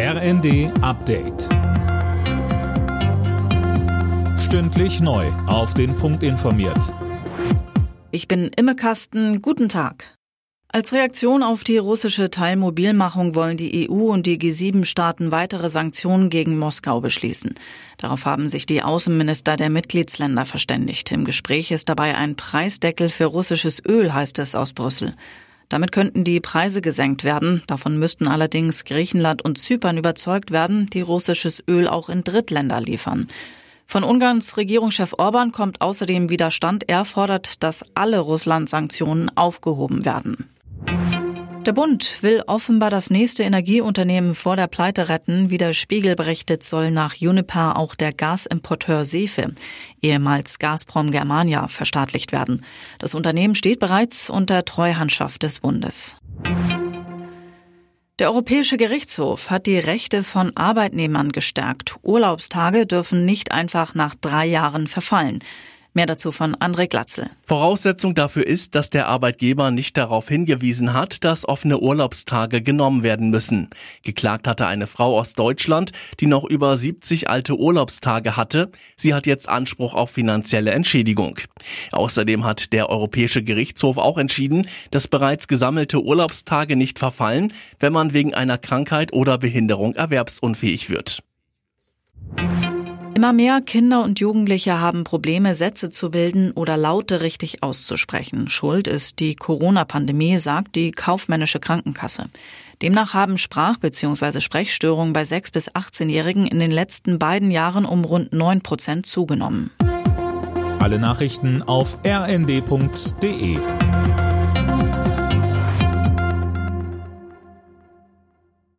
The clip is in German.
RND Update. Stündlich neu. Auf den Punkt informiert. Ich bin Imme Kasten. Guten Tag. Als Reaktion auf die russische Teilmobilmachung wollen die EU und die G7-Staaten weitere Sanktionen gegen Moskau beschließen. Darauf haben sich die Außenminister der Mitgliedsländer verständigt. Im Gespräch ist dabei ein Preisdeckel für russisches Öl, heißt es aus Brüssel. Damit könnten die Preise gesenkt werden. Davon müssten allerdings Griechenland und Zypern überzeugt werden, die russisches Öl auch in Drittländer liefern. Von Ungarns Regierungschef Orban kommt außerdem Widerstand. Er fordert, dass alle Russland-Sanktionen aufgehoben werden. Der Bund will offenbar das nächste Energieunternehmen vor der Pleite retten. Wie der Spiegel berichtet, soll nach Uniper auch der Gasimporteur Sefe, ehemals Gazprom Germania, verstaatlicht werden. Das Unternehmen steht bereits unter Treuhandschaft des Bundes. Der Europäische Gerichtshof hat die Rechte von Arbeitnehmern gestärkt. Urlaubstage dürfen nicht einfach nach drei Jahren verfallen. Mehr dazu von André Glatzel. Voraussetzung dafür ist, dass der Arbeitgeber nicht darauf hingewiesen hat, dass offene Urlaubstage genommen werden müssen. Geklagt hatte eine Frau aus Deutschland, die noch über 70 alte Urlaubstage hatte. Sie hat jetzt Anspruch auf finanzielle Entschädigung. Außerdem hat der Europäische Gerichtshof auch entschieden, dass bereits gesammelte Urlaubstage nicht verfallen, wenn man wegen einer Krankheit oder Behinderung erwerbsunfähig wird. Immer mehr Kinder und Jugendliche haben Probleme, Sätze zu bilden oder Laute richtig auszusprechen. Schuld ist die Corona-Pandemie, sagt die kaufmännische Krankenkasse. Demnach haben Sprach- bzw. Sprechstörungen bei 6- bis 18-Jährigen in den letzten beiden Jahren um rund 9 Prozent zugenommen. Alle Nachrichten auf rnd.de